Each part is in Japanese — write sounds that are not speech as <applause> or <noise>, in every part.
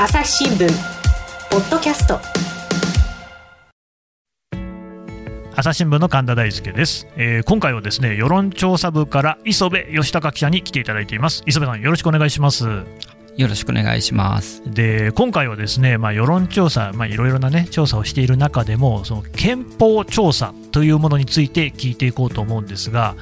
朝日新聞ポッドキャスト。朝日新聞の神田大輔です、えー、今回はですね世論調査部から磯部義孝記者に来ていただいています。磯部さんよろしくお願いします。よろしくお願いします。で今回はですね、まあ、世論調査、まあ、いろいろな、ね、調査をしている中でもその憲法調査というものについて聞いていこうと思うんですが、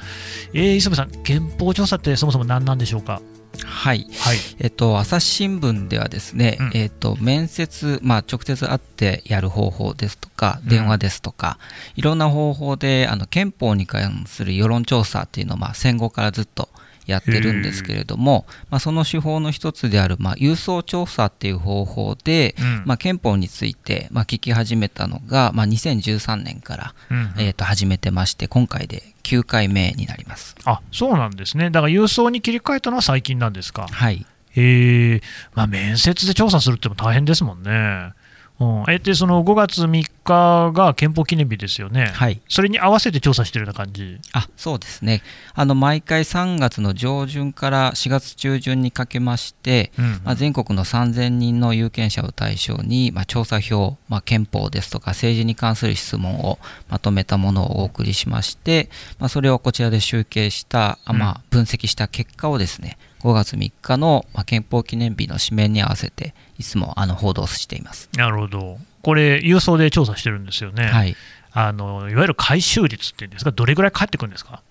えー、磯部さん、憲法調査ってそもそも何なんでしょうか？はい、はい、えっと、朝日新聞ではですね、うん、えっと、面接、まあ、直接会ってやる方法ですとか、電話ですとか、うん、いろんな方法であの憲法に関する世論調査っていうのを、まあ、戦後からずっとやってるんですけれども、まあ、その手法の一つである、まあ、郵送調査っていう方法で、うん、まあ、憲法について、まあ、聞き始めたのが、まあ、2013年から、うん、えー、と始めてまして今回で9回目になります。あそうなんですね。だから郵送に切り替えたのは最近なんですか？はい。えー。まあ、面接で調査するっても大変ですもんね。うん、えでその5月3日が憲法記念日ですよね、はい、それに合わせて調査してるような感じ。あそうですね。あの、毎回3月の上旬から4月中旬にかけまして、うん。うん、まあ、全国の3000人の有権者を対象に、まあ、調査票、まあ、憲法ですとか政治に関する質問をまとめたものをお送りしまして、まあ、それをこちらで集計した、まあ、分析した結果をですね、5月3日の憲法記念日の紙面に合わせていつもあの報道しています。なるほど、これ、郵送で調査してるんですよね、はい、あのいわゆる回収率っていうんですか、どれぐらい返ってくるんですか、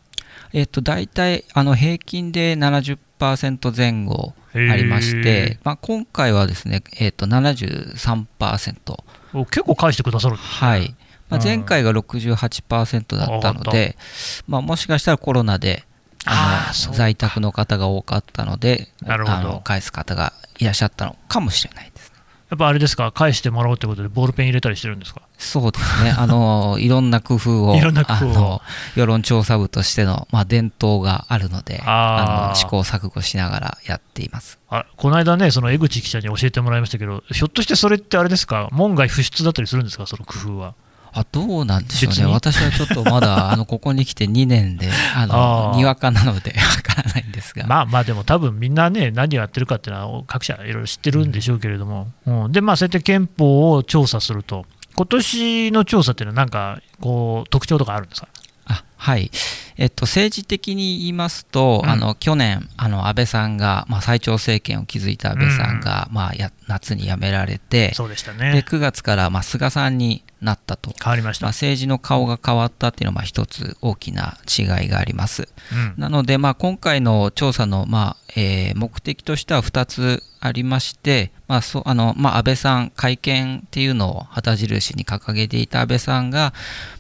えっと、大体あの平均で70%前後ありまして、まあ、今回はですね、えっと、73%。結構返してくださるんです、ね、はい。まあ、前回が68%だったので、まあ、もしかしたらコロナであの在宅の方が多かったのであの返す方がいらっしゃったのかもしれないです、やっぱあれですか、返してもらおうということで、ボールペン入れたりしてるんですか？そうですね、あの <laughs> いろんな工夫を、あの世論調査部としての、まあ、伝統があるのであの、試行錯誤しながらやっています。あこの間ね、その江口記者に教えてもらいましたけど、ひょっとしてそれってあれですか、門外不出だったりするんですか、その工夫は。あどうなんでしょうね、私はちょっとまだ <laughs> あのここに来て2年で、あのにわかなのでわからないんですが。まあまあ、でも多分みんなね、何をやってるかっていうのは、各社いろいろ知ってるんでしょうけれども、うん、うん、で、まあ、そうやって憲法を調査すると、今年の調査っていうのは、なんかこう特徴とかあるんですか？あはい、えっと、政治的に言いますと、うん、あの去年、あの安倍さんが、まあ、最長政権を築いた安倍さんが、うん、まあ、や夏に辞められて、そうでしたね、で9月から、まあ、菅さんになったと、変わりました、まあ、政治の顔が変わったっていうのは、まあ、一つ大きな違いがあります。うん、なので、まあ、今回の調査の、まあえー、目的としては2つありまして、まあそあのまあ、安倍さん、会見っていうのを旗印に掲げていた安倍さんが、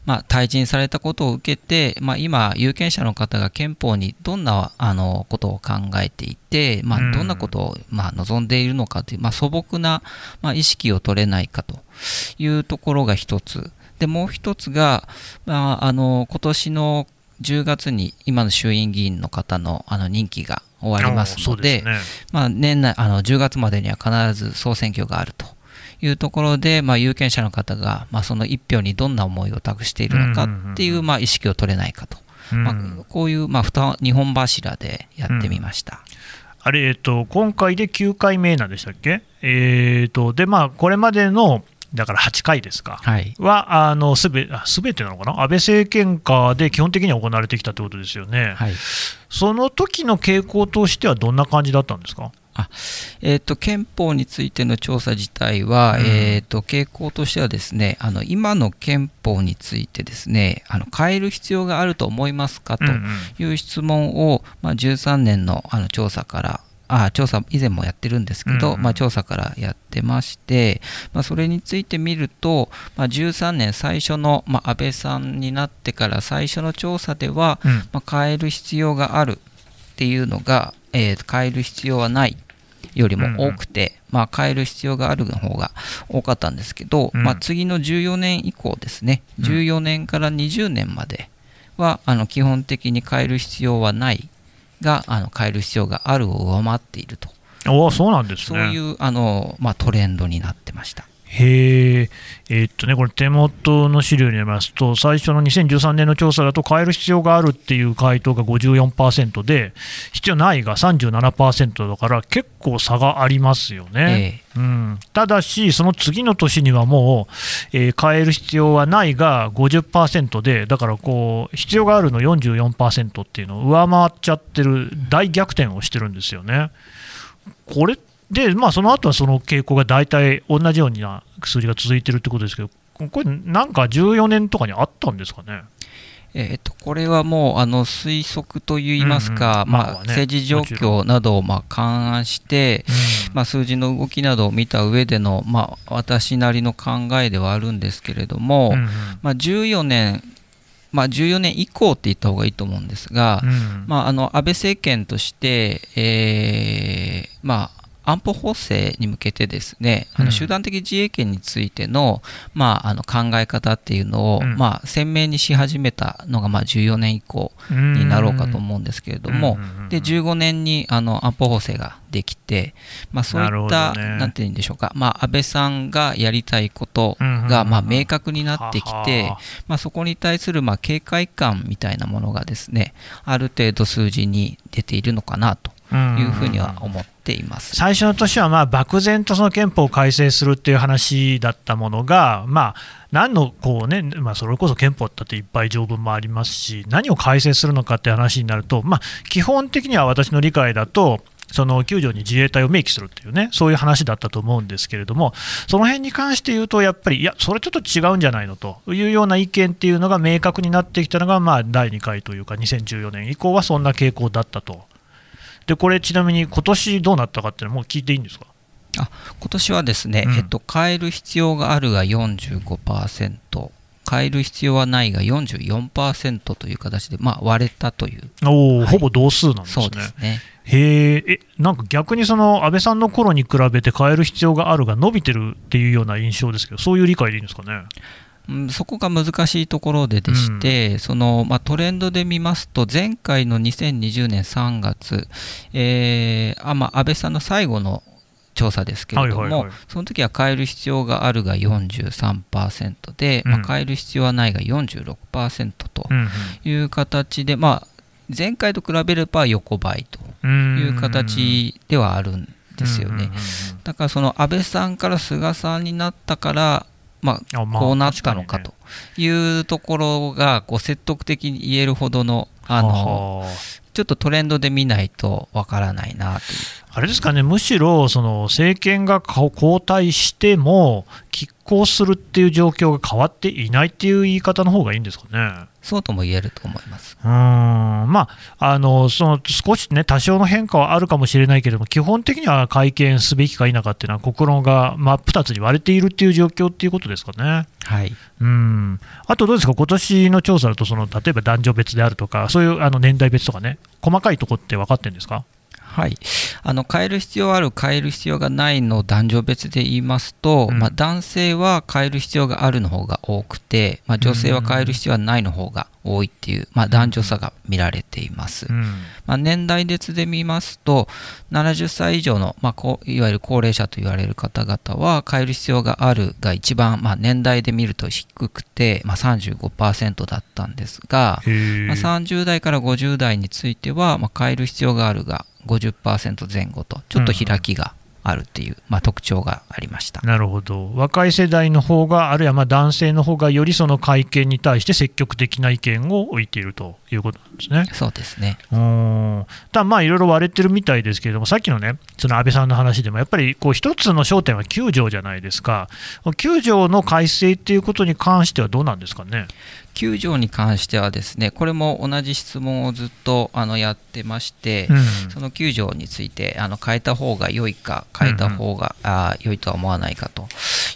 まあ、退陣されたことを受けて、まあ、今、有権者の方が憲法にどんなあのことを考えていて、まあ、どんなことを、まあ、望んでいるのかという、まあ、素朴な、まあ、意識を取れないかというところが一つ。でもう一つが、まあ、あの今年の10月に今の衆院議員の方のあの任期が終わりますので、ね、まあ、年内あの10月までには必ず総選挙があるというところで、まあ、有権者の方が、まあ、その一票にどんな思いを託しているのかっていう、まあ、意識を取れないかと、まあ、こういう、まあ、2本柱でやってみました。あれ、えっと、今回で9回目なんでしたっけ、えーとでまあ、これまでのだから8回ですか、はい、はあのすべすべてなのかな、安倍政権下で基本的には行われてきたということですよね、はい、その時の傾向としてはどんな感じだったんですか？あえーと、憲法についての調査自体は、うん、えーと、傾向としてはですねあの今の憲法についてですねあの変える必要があると思いますかという質問を、まあ、13年のあの調査からあ調査以前もやってるんですけど、うんうん、まあ、調査からやってまして、まあ、それについて見ると、まあ、13年最初の、まあ、安倍さんになってから最初の調査では、うん、まあ、変える必要があるっていうのが、えー、変える必要はないよりも多くて、うんうん、まあ、変える必要があるの方が多かったんですけど、うん、まあ、次の14年以降ですね。14年から20年まではあの基本的に変える必要はないがあの変える必要があるを上回っていると。おそうなんです、ね、そういうあの、まあ、トレンドになってました。へえ、えー、っとね、これ、手元の資料によりますと、最初の2013年の調査だと、変える必要があるっていう回答が54%で、必要ないが37%だから、結構差がありますよね。えー、うん、ただし、その次の年にはもう、えー、変える必要はないが50%で、だからこう、必要があるの44%っていうのを上回っちゃってる、大逆転をしてるんですよね。これで、まあ、その後はその傾向が大体同じような数字が続いてるってことですけど、これ、なんか14年とかにあったんですかね？えー、とこれはもうあの推測といいますか、まあ、政治状況などをまあ勘案して、うん、まあ、数字の動きなどを見た上での、まあ、私なりの考えではあるんですけれども、まあ、14年まあ、14年以降って言った方がいいと思うんですが、うん、まあ、あの安倍政権として、えーまあ、安保法制に向けてですね、あの集団的自衛権についての,、まあ、あの考え方っていうのを、まあ、鮮明にし始めたのがまあ14年以降になろうかと思うんですけれども、で15年にあの安保法制ができて、まあ、そういった、ね、なんていうんでしょうか、まあ、安倍さんがやりたいことがまあ明確になってきて、まあ、そこに対するまあ警戒感みたいなものがですねある程度数字に出ているのかなというふうには思っています、最初の年はまあ漠然とその憲法を改正するっていう話だったものが、まあ、何のこうね、まあ、それこそ憲法だっていっぱい条文もありますし、何を改正するのかって話になると、まあ、基本的には私の理解だと、その9条に自衛隊を明記するっていうね、そういう話だったと思うん。ですけれども、その辺に関して言うと、やっぱり、いや、それちょっと違うん。じゃないのというような意見っていうのが明確になってきたのが、まあ、第2回というか、2014年以降はそん。な傾向だったとでこれ、ちなみに今年どうなったかっていうのも聞いていいんですか？あ今年はですね、うん、えっと、変える必要があるが45%、変える必要はないが44%という形で、まあ、割れたという。おはい、ほぼ同数なんですね。そうですねへえ、なんか逆にその安倍さんの頃に比べて変える必要があるが伸びてるっていうような印象ですけど、そういう理解でいいんですかね？そこが難しいところででして、うん、そのまあ、トレンドで見ますと、前回の2020年3月、えーあまあ、安倍さんの最後の調査ですけれども、はいはいはい、その時は変える必要があるが43%で、うん、まあ、変える必要はないが46%という形で、まあ、前回と比べれば横ばいという形ではあるんですよね。だからその安倍さんから菅さんになったからまあ、こうなったのかというところがこう説得的に言えるほどのあのちょっとトレンドで見ないとわからないな。あれですかね、むしろその政権が交代しても、拮抗するっていう状況が変わっていないっていう言い方の方がいいんですかね。そうとも言えると思います。うん。まあ、あのその少しね、多少の変化はあるかもしれないけれども、基本的には会見すべきか否かっていうのは、心が真っ二つに割れているっていう状況っていうことですかね。はい、うん。あとどうですか、今年の調査だとその、例えば男女別であるとか、そういうあの年代別とかね、細かいところって分かってるんですか？はい、あの変える必要ある、変える必要がないの男女別で言いますと、うん、まあ、男性は変える必要があるの方が多くて、まあ、女性は変える必要はないの方が多いっていう、まあ、男女差が見られています。うん、まあ、年代別で見ますと、70歳以上の、まあ、いわゆる高齢者と言われる方々は、変える必要があるが一番、まあ、年代で見ると低くて、まあ、35%だったんですが、まあ、30代から50代については、まあ、変える必要があるが50%前後と、ちょっと開きがあるっていう、まあ、特徴がありました。なるほど、若い世代の方が、あるいはま男性の方がよりその会見に対して積極的な意見を置いているということなんですね。そうですね。うん。ただ、まあいろいろ割れてるみたいですけれども、さっきのね、その安倍さんの話でも、やっぱりこう一つの焦点は9条じゃないですか、9条の改正っていうことに関してはどうなんですかね？9条に関してはですねこれも同じ質問をずっとあのやってまして、うん、その9条についてあの変えた方が良いか変えた方が、うんうん、あ良いとは思わないかと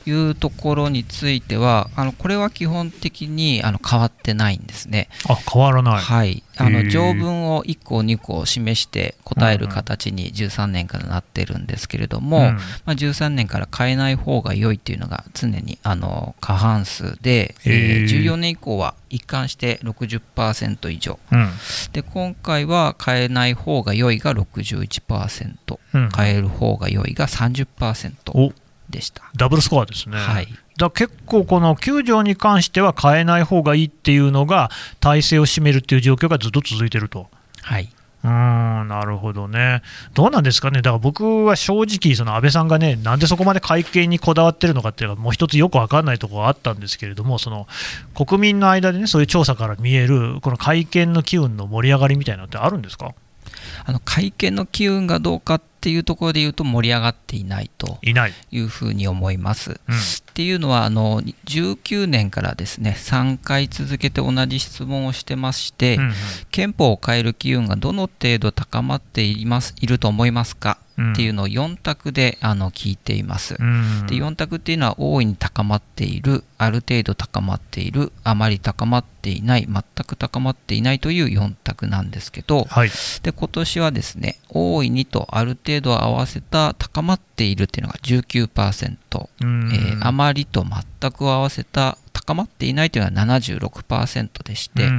いうところについてはあのこれは基本的にあの変わってないんですね。あ変わらない、はいあの条文を1個2個示して答える形に13年からなってるんですけれども、うん、まあ、13年から変えない方が良いっていうのが常にあの過半数で、えー、14年以降は一貫して60%以上、うん、で今回は変えない方が良いが61%、うん、変える方が良いが30%でした。ダブルスコアですね。はい、だ結構、この9条に関しては変えない方がいいっていうのが、体制を占めるっていう状況がずっと続いてると。はい。うんなるほどね、どうなんですかね、だから僕は正直、その安倍さんがね、なんでそこまで会見にこだわってるのかっていうのは、もう一つよく分かんないところがあったんですけれども、その国民の間でね、そういう調査から見える、この会見の機運の盛り上がりみたいなのってあるんですか？あの会見の機運がどうかっていうところで言うと盛り上がっていないというふうに思います。うん、っていうのはあの19年からですね3回続けて同じ質問をしてまして、うんうん、憲法を変える機運がどの程度高まっていますいると思いますか？っていうのを4択であの聞いています。で4択っていうのは大いに高まっている、ある程度高まっている、あまり高まっていない、全く高まっていないという4択なんですけど、はい、で今年はですね、大いにとある程度合わせた高まっているっていうのが19%、えー、あまりと全く合わせた高まっていないというのは76%でして、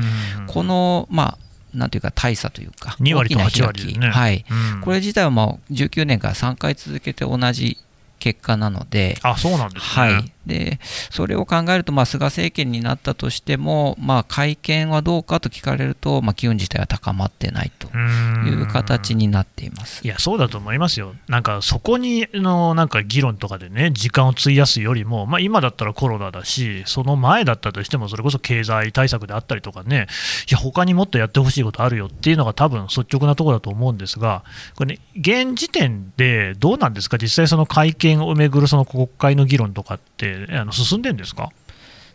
この、まあ、なんていうか大差というか、2割と8割ね。はい、うん、これ自体はもう19年から3回続けて同じ結果なので、あそうなんです、ね、はい、でそれを考えると、まあ、菅政権になったとしても、まあ、会見はどうかと聞かれると、まあ、機運自体は高まってないという形になっています。いや、そうだと思いますよ、なんかそこにのなんか議論とかでね、時間を費やすよりも、まあ、今だったらコロナだし、その前だったとしても、それこそ経済対策であったりとかね、いや、他にもっとやってほしいことあるよっていうのが、多分率直なところだと思うんですが、これね、現時点でどうなんですか、実際、その会見をめぐるその国会の議論とかって。あの進んでるんですか？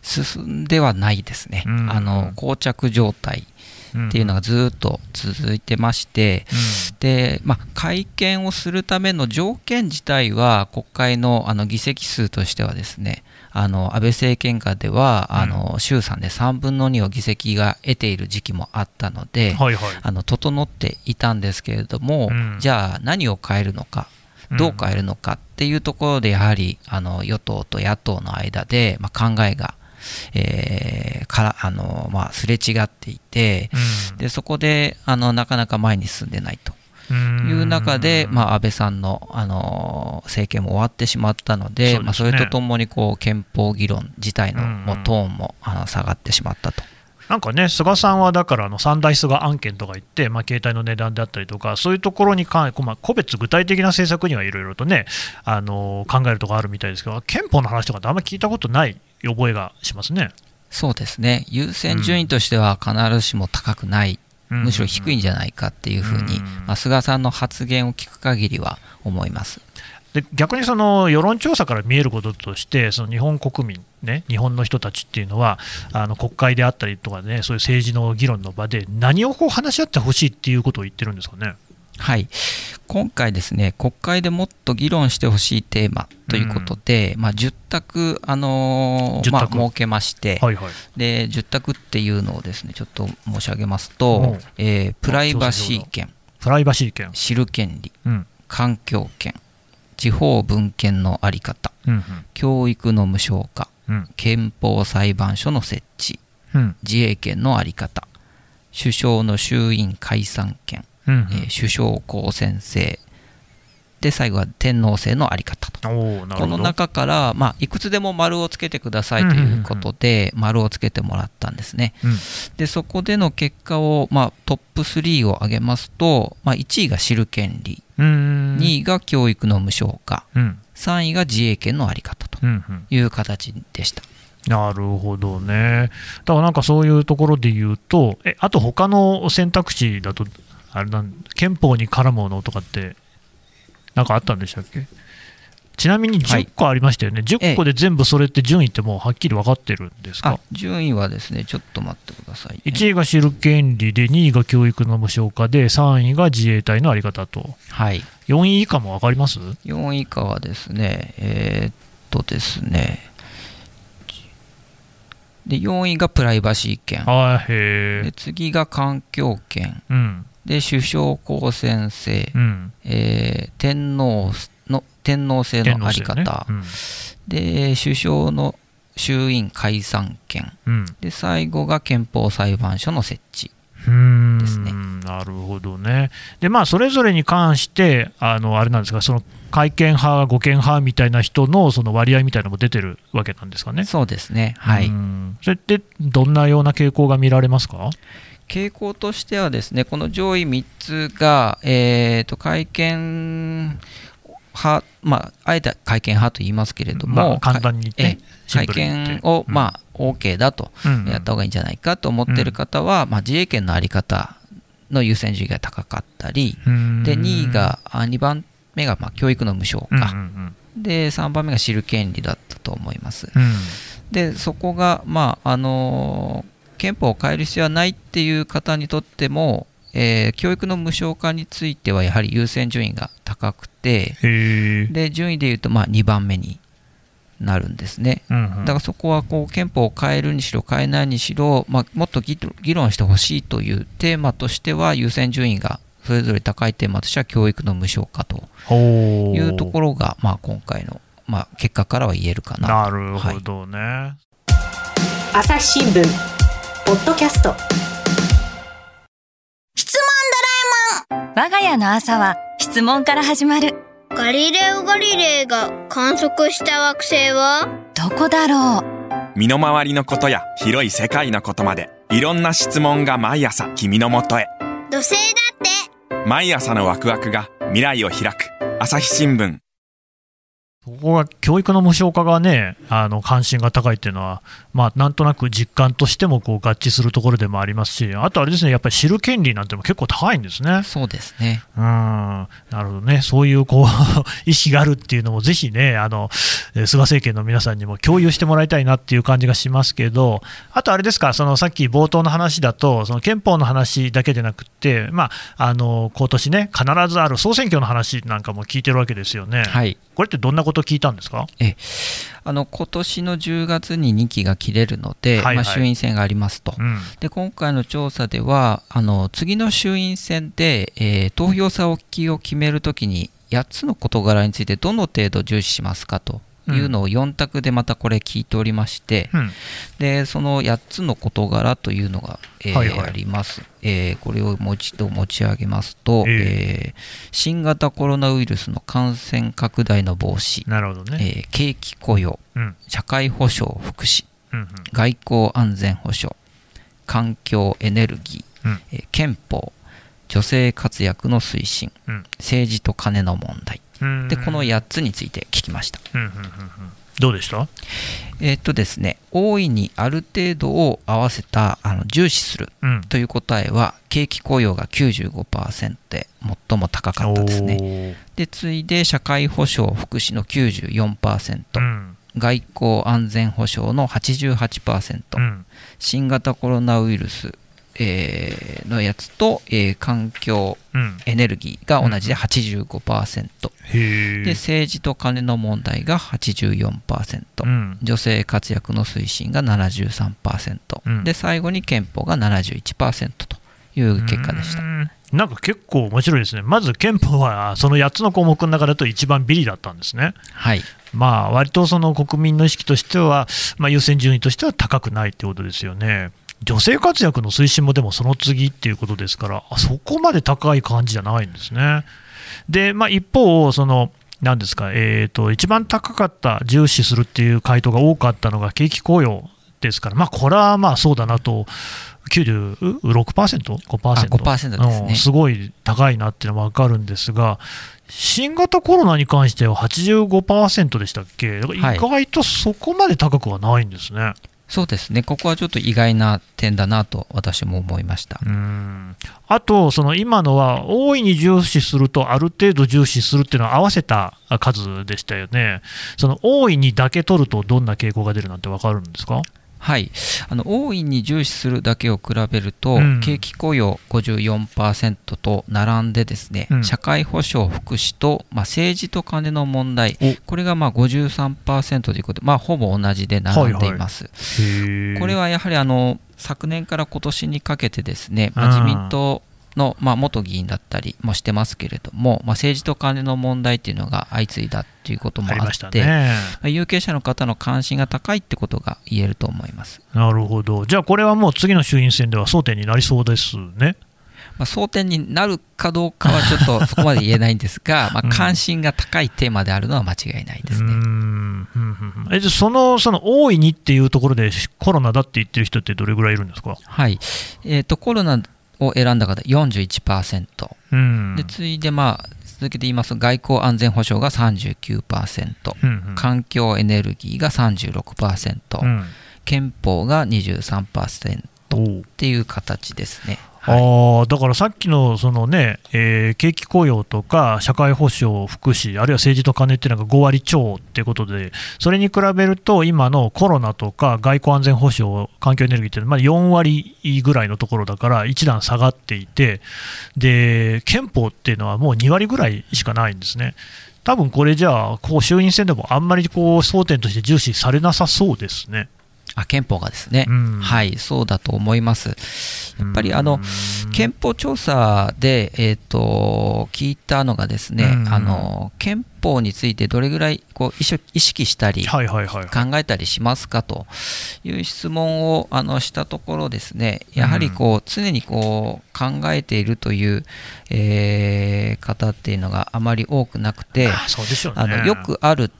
進んではないですね、うん、あの膠着状態っていうのがずっと続いてまして、うん、でまあ、会見をするための条件自体は国会のあの議席数としてはですねあの安倍政権下では、うん、あの衆参で3分の2を議席が得ている時期もあったので、はいはい、あの整っていたんですけれども、じゃあ何を変えるのかどう変えるのかっていうところでやはりあの与党と野党の間で、まあ、考えが、えー、からあの、まあ、すれ違っていて、でそこであのなかなか前に進んでないと。いう中で、まあ、安倍さんの、あの政権も終わってしまったので、そ、ね、まあ、それとともにこう憲法議論自体のもうトーンもあの下がってしまったと。なんかね、菅さんはだからあの三大菅案件とか言って、まあ、携帯の値段であったりとか、そういうところに関まあ、個別具体的な政策にはいろいろとね、あの考えるところあるみたいですけど、憲法の話とかってあんまり聞いたことない覚えがしますね。そうですね、優先順位としては必ずしも高くない、うん、むしろ低いんじゃないかっていうふうに、まあ、菅さんの発言を聞く限りは思います。で逆にその世論調査から見えることとして、その日本国民、ね、日本の人たちっていうのは、あの国会であったりとかね、そういう政治の議論の場で、何をこう話し合ってほしいっていうことを言ってるんですかね？はい。今回ですね、国会でもっと議論してほしいテーマということで、うん、まあ、10択、あのー、まあ、設けまして、はいはい、で、10択っていうのをですね、ちょっと申し上げますと、えー、プライバシー権、プライバシー権。知る権利、うん、環境権、地方分権の在り方、うんうん、教育の無償化、うん、憲法裁判所の設置、うん、自衛権の在り方。首相の衆院解散権、うんうん、えー、首相公選制。で最後は天皇制の在り方と。この中から、まあ、いくつでも丸をつけてくださいということで、丸をつけてもらったんですね、うん、でそこでの結果を、まあ、トップ3を挙げますと、まあ、1位が知る権利2位が教育の無償化、うん、3位が自衛権の在り方という形でした。なるほどね。だからなんかそういうところで言うと、えあと他の選択肢だと、あれなん憲法に絡むものとかって、なんかあったんでしたっけ？ちなみに10個ありましたよね、はい、10個で全部それって順位ってもうはっきり分かってるんですか？順位はですね、ちょっと待ってください、ね、1位が知る権利で、2位が教育の無償化で、3位が自衛隊の在り方と、はい、4位以下も分かります ?4 位以下はですね、えー、っとですね、で4位がプライバシー権、あへで次が環境権、うん、で首相公選制、うん、えー、天皇の天皇制の在り方、ねうん、で首相の衆院解散権、うん、で最後が憲法裁判所の設置。ですね。なるほどね。でまあそれぞれに関してあのあれなんですがその改憲派、護憲派みたいな人のその割合みたいなのも出てるわけなんですかね。そうですね、はい、それってどんなような傾向が見られますか？傾向としてはですね、この上位3つが、えーと、改憲派、まあ、あえて改憲派と言いますけれども、まあ、簡単に言って、改憲を、うん、まあ、OK だと、やった方がいいんじゃないかと思っている方は、うん、まあ、自衛権の在り方の優先順位が高かったり、で2位が、2番目がまあ教育の無償化、で3番目が知る権利だったと思います。でそこが、まああの憲法を変える必要はないっていう方にとっても、えー、教育の無償化についてはやはり優先順位が高くてで順位でいうとまあ2番目になるんですね、うんうん、だからそこはこう憲法を変えるにしろ変えないにしろ、まあ、もっと議論してほしいというテーマとしては優先順位がそれぞれ高いテーマとしては教育の無償化というところが、まあ、今回の、まあ、結果からは言えるかななるほどね、はい、朝日新聞ポッドキャスト我が家の朝は質問から始まる。ガリレオ・ガリレイが観測した惑星は？どこだろう？身の回りのことや広い世界のことまでいろんな質問が毎朝君のもとへ。土星だって。毎朝のワクワクが未来を開く。朝日新聞。ここが教育の無償化がね、あの関心が高いっていうのは、まあ、なんとなく実感としてもこう合致するところでもありますし、あとあれですね、やっぱり知る権利なんても結構高いんですね。そうですね。うん、なるほどね、そういうこう <laughs> 意識があるっていうのも、ぜひね、あの菅政権の皆さんにも共有してもらいたいなっていう感じがしますけど、あとあれですか、そのさっき冒頭の話だと、その憲法の話だけでなくて、まあ、あの今年ね、必ずある総選挙の話なんかも聞いてるわけですよね。はい、これってどんなこと聞いたんですか？えあの今年の10月に2期が切れるので、はいはい、まあ、衆院選がありますと、うん、で今回の調査ではあの次の衆院選で、えー、投票差を決めるときに8つの事柄についてどの程度重視しますかというのを4択でまたこれ聞いておりまして、うん、でその8つの事柄というのが、えーはいはい、あります、えー、これをもう一度持ち上げますと、えー、えー、新型コロナウイルスの感染拡大の防止なるほどね、え景気雇用、うん、社会保障福祉、うんうん、外交安全保障環境エネルギー、うん、え憲法女性活躍の推進、政治と金の問題でこの8つについて聞きました。どうでした？えっとですね、大いにある程度を合わせたあの重視するという答えは、景気雇用が95%で最も高かったですね。で次いで社会保障・福祉の94%、うん、外交・安全保障の88%、うん、新型コロナウイルスえー、のやつと、えー、環境、うん、エネルギーが同じで85%、うん、で政治と金の問題が84%、うん、女性活躍の推進が73%、うん、で最後に憲法が71%という結果でした。なんか結構面白いですね、まず憲法はその8つの項目の中だと一番ビリだったんですね。はい、まあ割とその国民の意識としては、まあ、優先順位としては高くないということですよね。女性活躍の推進もでもその次っていうことですから、そこまで高い感じじゃないんですね。で、まあ、一方、そのなんですか、えーと、一番高かった、重視するっていう回答が多かったのが景気雇用ですから、まあ、これはまあそうだなと、96%?5%? 5%ですね、すごい高いなっていうのは分かるんですが、新型コロナに関しては85%でしたっけ、だから意外とそこまで高くはないんですね。はいそうですね、ここはちょっと意外な点だなと私も思いました。あと、その今のは、大いに重視すると、ある程度重視するっていうのは合わせた数でしたよね、その大いにだけ取ると、どんな傾向が出るなんて分かるんですか？はい。あの大いに重視するだけを比べると、うん、景気雇用54%と並んでですね、うん、社会保障福祉と、まあ、政治と金の問題これがまあ53%ということで、まあ、ほぼ同じで並んでいます、はいはい、これはやはりあの昨年から今年にかけてですね、まあ、自民党の、まあ、元議員だったりもしてますけれども、まあ、政治と金の問題っていうのが相次いだっていうこともあって、ね、まあ、有権者の方の関心が高いってことが言えると思います。なるほど、じゃあこれはもう次の衆院選では争点になりそうですね。まあ、争点になるかどうかはちょっとそこまで言えないんですが、<laughs> まあ、関心が高いテーマであるのは間違いないですね。うん。えそのその大いにっていうところでコロナだって言ってる人ってどれぐらいいるんですか、はい。えーと、コロナを選んだ方41%、うん、で次いで、まあ、続けて言いますと外交安全保障が39%、うんうん、環境エネルギーが36%、うん、憲法が23%っていう形ですね。はい、あだからさっきのその、ねえー、景気雇用とか社会保障、福祉、あるいは政治と金っていうのが5割超っていうことで、それに比べると、今のコロナとか外交安全保障、環境エネルギーっていうのは、ま、4割ぐらいのところだから、一段下がっていてで、憲法っていうのはもう2割ぐらいしかないんですね。多分これじゃあ、こう衆院選でもあんまりこう争点として重視されなさそうですね。あ憲法がですね、うん、はいそうだと思います。やっぱりあの憲法調査で、えーと、聞いたのがですね、うん、あの憲法についてどれぐらいこう意識したり、考えたりしますかという質問をあのしたところですね。やはりこう常にこう考えているという、えー、方っていうのがあまり多くなくてあのよくある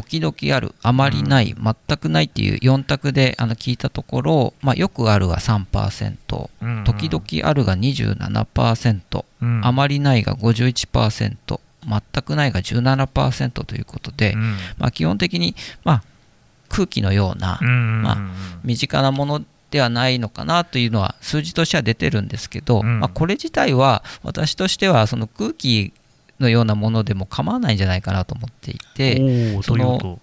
時々ある、あまりない、うん、全くないっていう4択であの聞いたところ、まあ、よくあるが3%、うんうん、時々あるが27%、うん、あまりないが51%、全くないが17%ということで、うん、まあ、基本的に、まあ、空気のような、まあ、身近なものではないのかなというのは数字としては出てるんですけど、まあ、これ自体は私としてはその空気のようなものでも構わないんじゃないかなと思っていて、その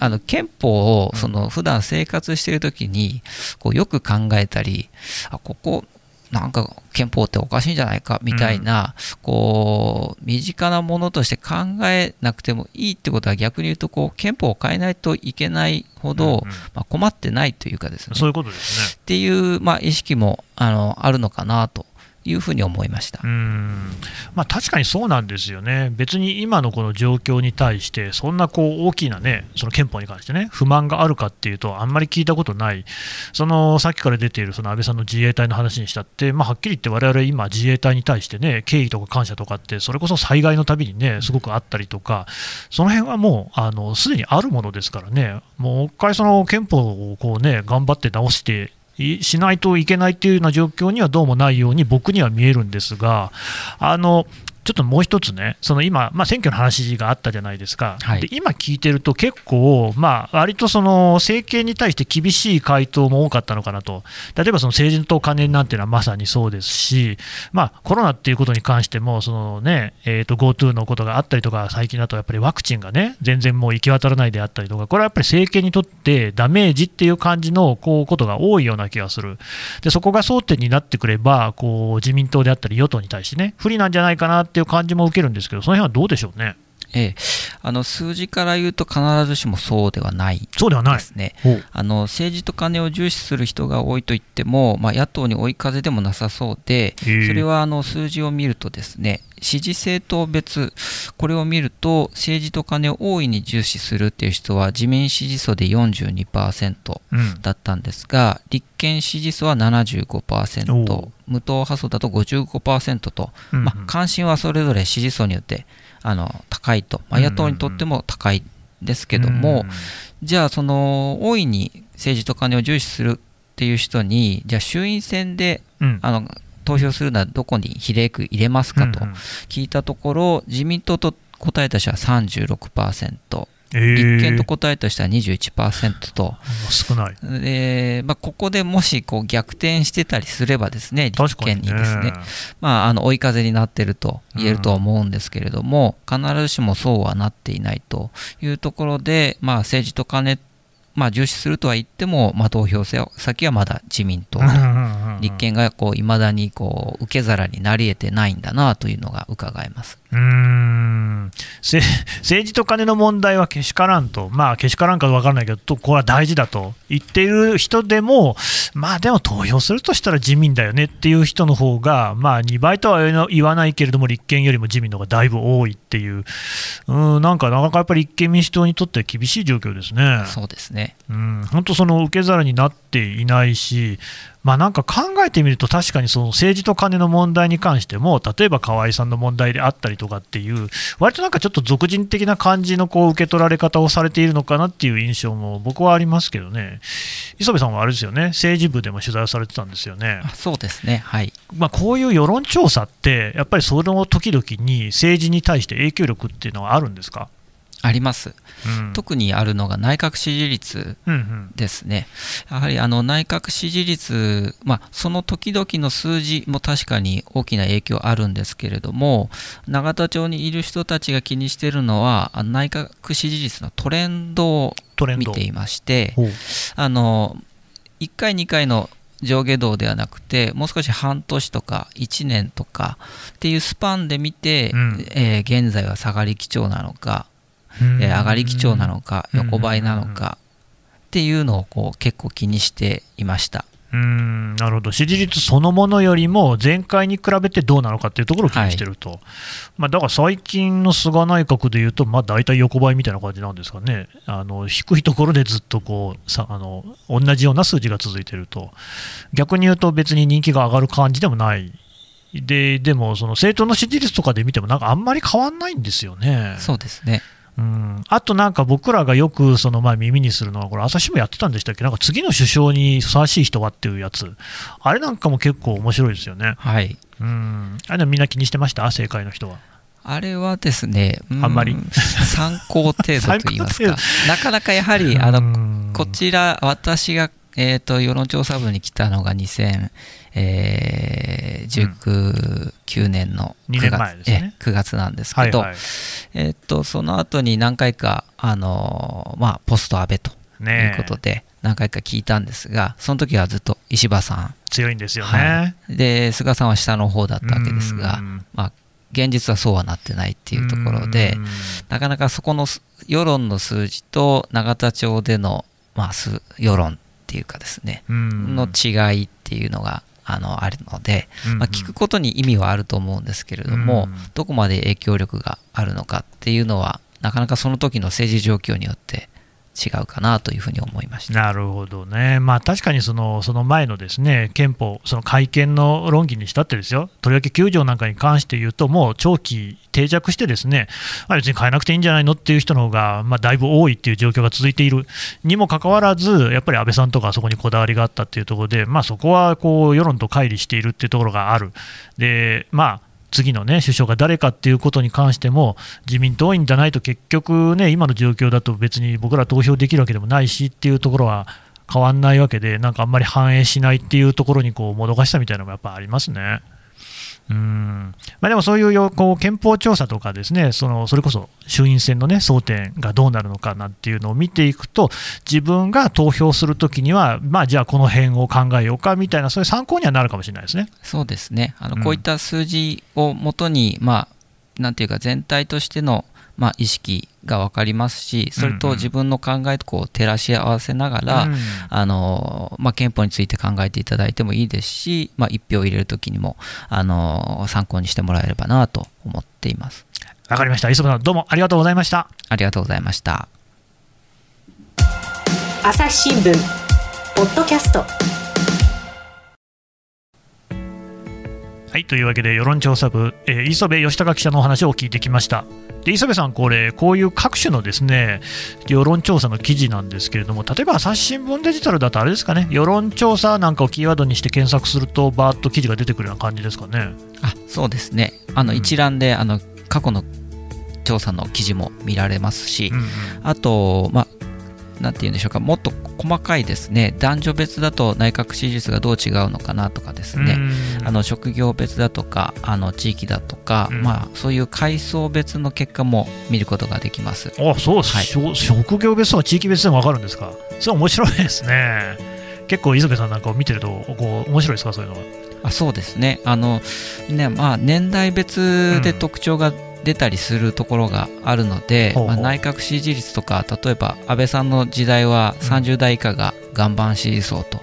あの憲法をその普段生活しているときにこうよく考えたり、あここなんか憲法っておかしいんじゃないかみたいな、こう身近なものとして考えなくてもいいってことは逆に言うとこう憲法を変えないといけないほど、まあ、困ってないというかですね。そういうことですね。っていう、まあ、意識もあのあるのかなというふうに思いました。うん。まあ、確かにそうなんですよね、別に今のこの状況に対して、そんなこう大きなね、その憲法に関してね、不満があるかっていうと、あんまり聞いたことない、そのさっきから出ているその安倍さんの自衛隊の話にしたって、まあ、はっきり言って、われわれ今、自衛隊に対してね、敬意とか感謝とかって、それこそ災害のたびにね、すごくあったりとか、その辺はもう、すでにあるものですからね、もう一回、その憲法をこう、ね、頑張って直してしないといけないというような状況にはどうもないように僕には見えるんですが、あのちょっともう一つね、その今、まあ、選挙の話があったじゃないですか、はい、で今聞いてると、結構、まあ割とその政権に対して厳しい回答も多かったのかなと、例えばその政治と金なんていうのはまさにそうですし、まあ、コロナっていうことに関しても、そのねえー、と GoTo のことがあったりとか、最近だとやっぱりワクチンがね、全然もう行き渡らないであったりとか、これはやっぱり政権にとってダメージっていう感じのこうことが多いような気がする、でそこが争点になってくれば、こう自民党であったり、与党に対してね、不利なんじゃないかなっていう感じも受けるんですけど、その辺はどうでしょうね？ええ、あの数字から言うと必ずしもそうではないそうではない。ですねあの政治と金を重視する人が多いといっても、まあ、野党に追い風でもなさそうで、それはあの数字を見るとですね支持政党別これを見ると政治と金を大いに重視するっていう人は自民支持層で42%だったんですが、うん、立憲支持層は75%無党派層だと55%と、うんうん、まあ、関心はそれぞれ支持層によってあの高いと、まあ、野党にとっても高いですけども、うんうん、じゃあその大いに政治と金を重視するっていう人にじゃあ衆院選で、うん、あの投票するのはどこに比例区入れますかと聞いたところ、自民党と答えた人は36%。えー、立憲と答えた人は21%と、少ない。でまあ、ここでもしこう逆転してたりすれば、ですね立憲にですね、ねまあ、あの追い風になっていると言えるとは思うんですけれども、うん、必ずしもそうはなっていないというところで、まあ、政治と金まあ、重視するとは言っても、まあ、投票先はまだ自民党。と、立憲がいまだにこう受け皿になり得てないんだなというのが伺えます。うん <laughs> 政治と金の問題はけしからんと、まあ、けしからんか分からないけど、これは大事だと。言っている人でも、まあでも投票するとしたら自民だよねっていう人の方が、まあ2倍とは言わないけれども、立憲よりも自民の方がだいぶ多いっていう、うんなんかなかなかやっぱり立憲民主党にとっては厳しい状況ですね。そうですね。うん本当、その受け皿になっていないし、まあ、なんか考えてみると、確かにその政治と金の問題に関しても、例えば河合さんの問題であったりとかっていう、割となんかちょっと俗人的な感じのこう受け取られ方をされているのかなっていう印象も僕はありますけどね、磯部さんはあれですよね、政治部でも取材をされてたんですよね。そうですね、はい。まあ、こういう世論調査って、やっぱりその時々に政治に対して影響力っていうのはあるんですか？あります、うん、特にあるのが内閣支持率ですね、うん。うん、やはりあの内閣支持率、まあ、その時々の数字も確かに大きな影響あるんですけれども、永田町にいる人たちが気にしているのは、内閣支持率のトレンドを見ていまして、あの1回、2回の上下動ではなくてもう少し半年とか1年とかっていうスパンで見て、うん、えー、現在は下がり基調なのかえ上がり基調なのか横ばいなのかっていうのをこう結構気にしていました。うん。なるほど。支持率そのものよりも前回に比べてどうなのかっていうところを気にしてると、はい、まあ、だから最近の菅内閣でいうと、まあ、大体横ばいみたいな感じなんですかね、あの低いところでずっとこうさあの同じような数字が続いていると、逆に言うと別に人気が上がる感じでもない。で、でもその政党の支持率とかで見ても、なんかあんまり変わんないんですよね。そうですねうん、あとなんか僕らがよくそのまあ耳にするのは、これ、朝日新聞やってたんでしたっけ、なんか次の首相にふさわしい人はっていうやつ、あれなんかも結構面白いですよね。はい、うん。あれみんな気にしてました、正解の人は。あれはですね、あんまり？参考程度といいますか、なかなかやはり、あのこちら、私が、えーと、世論調査部に来たのが2019、えー、年の9月,、ね、9月なんですけど、はいはい、えー、っとその後に何回か、あのまあ、ポスト安倍ということで、何回か聞いたんですが、その時はずっと石破さん、強いんですよね、はい、で菅さんは下の方だったわけですが、まあ、現実はそうはなってないっていうところで、なかなかそこの世論の数字と永田町での、まあ、世論っていうかですね、の違いっていうのがあのあるので、まあ、聞くことに意味はあると思うんですけれども、どこまで影響力があるのかっていうのはなかなかその時の政治状況によって違うかなというふうに思いました。なるほどね、まあ、確かにそのその前のですね憲法、その改憲の論議にしたってですよ、とりわけ9条なんかに関して言うと、もう長期定着してですね、別に変えなくていいんじゃないのっていう人の方が、まあ、だいぶ多いっていう状況が続いている。にもかかわらず、やっぱり安倍さんとかそこにこだわりがあったっていうところで、まあ、そこはこう世論と乖離しているっていうところがある。でまあ次の、ね、首相が誰かっていうことに関しても、自民党員じゃないと結局、ね、今の状況だと別に僕ら投票できるわけでもないしっていうところは変わんないわけで、なんかあんまり反映しないっていうところにこうもどかしたみたいなのもやっぱありますね。うん。まあ、でもそういうこう憲法調査とか、ですねそのそれこそ衆院選の、ね、争点がどうなるのかなっていうのを見ていくと、自分が投票するときには、まあ、じゃあこの辺を考えようかみたいな、そういう参考にはなるかもしれないですね。そうですね。あの、こういった数字をもとに、まあ、なんていうか、全体としてのまあ、意識が分かりますし、それと自分の考えとこう照らし合わせながら、うんうん、あのまあ、憲法について考えていただいてもいいですし、まあ、1票入れるときにもあの参考にしてもらえればなと思っています。わかりました。磯部さん、どうもありがとうございました。ありがとうございました。朝日新聞ポッドキャストはいというわけで世論調査部、えー、磯部義孝記者のお話を聞いてきました。で磯部さん、これこういう各種のですね世論調査の記事なんですけれども例えば朝日新聞デジタルだとあれですかね世論調査なんかをキーワードにして検索するとバーッと記事が出てくるような感じですかね。あそうですね。あの一覧で、うん、あの過去の調査の記事も見られますし、うんうん、あと、まあ、なんて言うんでしょうか、もっと細かいですね、男女別だと内閣支持率がどう違うのかなとかですね、あの職業別だとか、あの地域だとか、まあ、そういう階層別の結果も見ることができます。あそう、はい、職業別とか地域別でも分かるんですか、それ面白いですね。結構、磯部さんなんかを見てると、こう面白いですか、そういうのは。あそうですね。あのね、まあ、年代別で特徴が出たりするところがあるので、まあ、内閣支持率とか例えば安倍さんの時代は30代以下が岩盤支持層と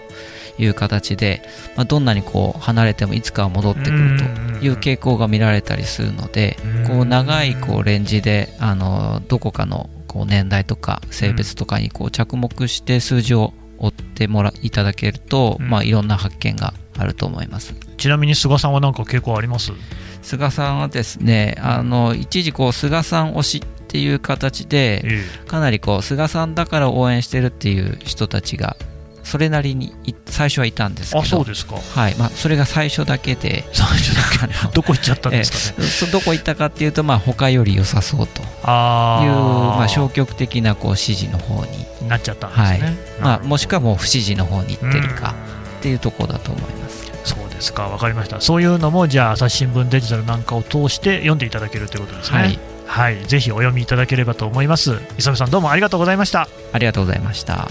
いう形で、まあ、どんなにこう離れてもいつかは戻ってくるという傾向が見られたりするのでこう長いこうレンジであのどこかのこう年代とか性別とかにこう着目して数字を追ってもらいただけると、うん。まあ、いろんな発見があると思います。ちなみに菅さんは何か傾向あります？菅さんはですね、あの一時こう菅さん推しっていう形で、えかなりこう菅さんだから応援してるっていう人たちがそれなりにい最初はいたんですけど、あそうですか。はい。まあ、それが最初だけで、最初だけ。どこ行っちゃったんですかね、どこ行ったかっていうと、まあ、他より良さそうというまあ、消極的なこう支持の方に、なっちゃったんですね、はい。まあ、もしくはもう不支持の方に行ってるかうん。っていうところだと思います。そうですか、わかりました。そういうのも、じゃあ、朝日新聞デジタルなんかを通して読んでいただけるということですね。はい、はい、ぜひお読みいただければと思います。磯部さん、どうもありがとうございました。ありがとうございました。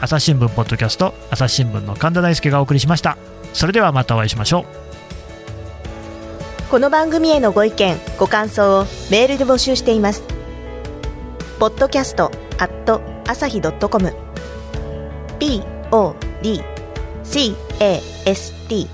朝日新聞ポッドキャスト、朝日新聞の神田大輔がお送りしました。それではまたお会いしましょう。この番組へのご意見ご感想をメールで募集していますポッドキャストアット朝日ドットコム podcast